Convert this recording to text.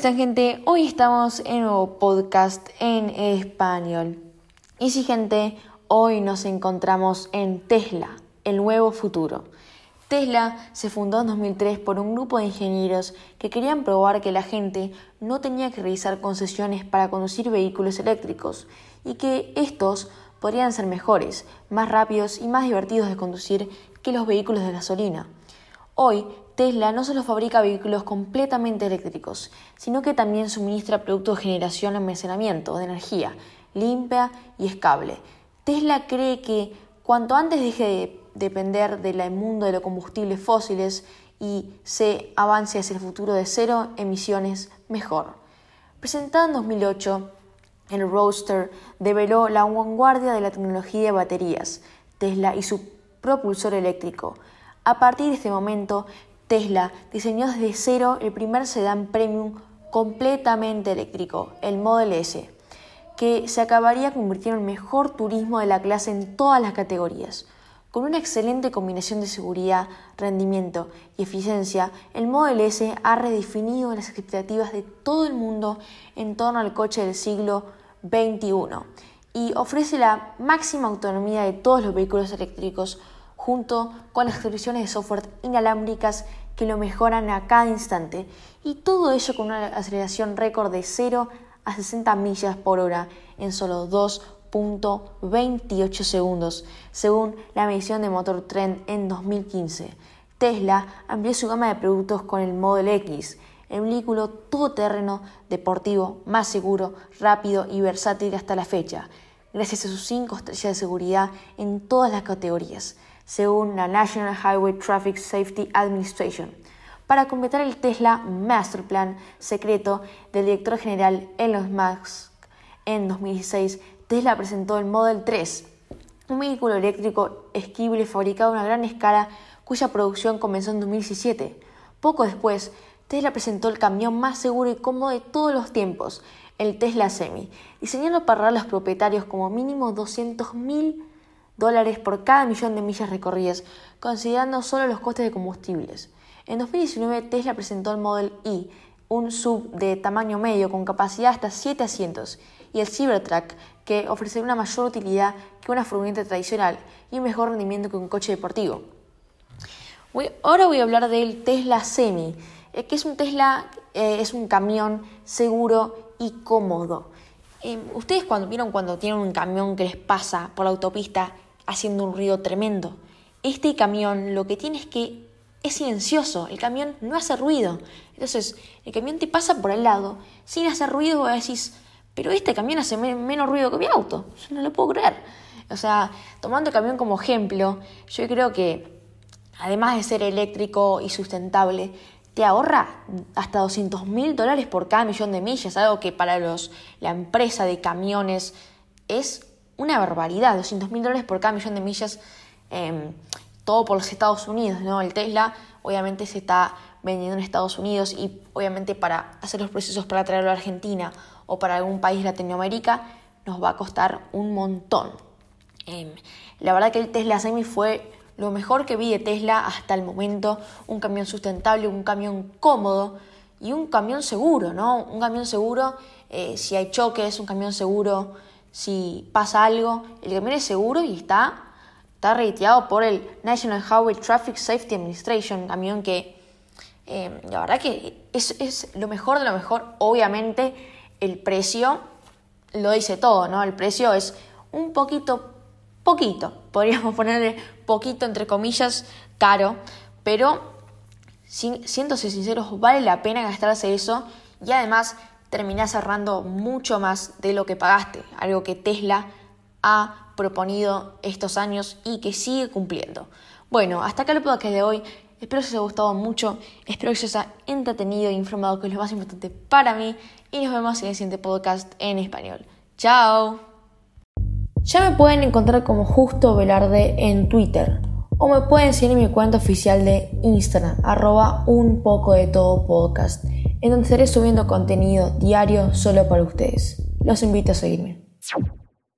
están gente? Hoy estamos en un nuevo podcast en español. Y sí gente, hoy nos encontramos en Tesla, el nuevo futuro. Tesla se fundó en 2003 por un grupo de ingenieros que querían probar que la gente no tenía que realizar concesiones para conducir vehículos eléctricos y que estos podrían ser mejores, más rápidos y más divertidos de conducir que los vehículos de gasolina. Hoy, Tesla no solo fabrica vehículos completamente eléctricos, sino que también suministra productos de generación y almacenamiento de energía limpia y estable. Tesla cree que cuanto antes deje de depender del mundo de los combustibles fósiles y se avance hacia el futuro de cero emisiones, mejor. Presentado en 2008, el Roadster develó la vanguardia de la tecnología de baterías, Tesla y su propulsor eléctrico. A partir de este momento, Tesla diseñó desde cero el primer sedán premium completamente eléctrico, el Model S, que se acabaría convirtiendo en el mejor turismo de la clase en todas las categorías. Con una excelente combinación de seguridad, rendimiento y eficiencia, el Model S ha redefinido las expectativas de todo el mundo en torno al coche del siglo XXI y ofrece la máxima autonomía de todos los vehículos eléctricos junto con las soluciones de software inalámbricas que lo mejoran a cada instante y todo ello con una aceleración récord de 0 a 60 millas por hora en solo 2 28 segundos, según la medición de Motor Trend en 2015. Tesla amplió su gama de productos con el Model X, el vehículo todoterreno deportivo más seguro, rápido y versátil hasta la fecha, gracias a sus 5 estrellas de seguridad en todas las categorías, según la National Highway Traffic Safety Administration. Para completar el Tesla Master Plan secreto del director general Elon Musk en 2016, Tesla presentó el Model 3, un vehículo eléctrico esquible fabricado a una gran escala cuya producción comenzó en 2017.00 después, Tesla presentó el camión más seguro y cómodo de todos los tiempos, el Tesla Semi, diseñado para los propietarios como mínimo 200 mil dólares por cada millón de millas recorridas, considerando solo los costes de combustibles. En 2019 Tesla presentó el Model E, un sub de tamaño medio con capacidad hasta 7 asientos, y el Cybertruck, que ofrece una mayor utilidad que una furgoneta tradicional y un mejor rendimiento que un coche deportivo. ahora voy a hablar del Tesla Semi, eh, que es un Tesla, eh, es un camión seguro y cómodo. Eh, Ustedes cuando vieron cuando tienen un camión que les pasa por la autopista haciendo un ruido tremendo. Este camión lo que tiene es que es silencioso, el camión no hace ruido. Entonces, el camión te pasa por al lado sin hacer ruido y decís, pero este camión hace menos ruido que mi auto. Yo no lo puedo creer. O sea, tomando el camión como ejemplo, yo creo que además de ser eléctrico y sustentable, te ahorra hasta 200 mil dólares por cada millón de millas, algo que para los, la empresa de camiones es una barbaridad, 200 mil dólares por cada millón de millas, em, todo por los Estados Unidos, ¿no? El Tesla obviamente se está vendiendo en Estados Unidos y obviamente para hacer los procesos para traerlo a Argentina o para algún país Latinoamérica nos va a costar un montón. Em, la verdad que el Tesla Semi fue lo mejor que vi de Tesla hasta el momento, un camión sustentable, un camión cómodo y un camión seguro, ¿no? Un camión seguro eh, si hay choques, un camión seguro si pasa algo, el camión es seguro y está, está reiteado por el National Highway Traffic Safety Administration, camión que Em, la verdad que es, lo mejor de lo mejor. Obviamente el precio lo dice todo, ¿no? El precio es un poquito, poquito, podríamos ponerle poquito entre comillas, caro, pero siendo sinceros, vale la pena gastarse eso y además terminás ahorrando mucho más de lo que pagaste, algo que Tesla ha proponido estos años y que sigue cumpliendo. Bueno, hasta acá puedo que de hoy. Espero que os haya gustado mucho, espero que os haya entretenido e informado, que es lo más importante para mí. Y nos vemos en el siguiente podcast en español. ¡Chao! Ya me pueden encontrar como Justo Velarde en Twitter. O me pueden seguir en mi cuenta oficial de Instagram, arroba un poco de todo podcast, en donde estaré subiendo contenido diario solo para ustedes. Los invito a seguirme.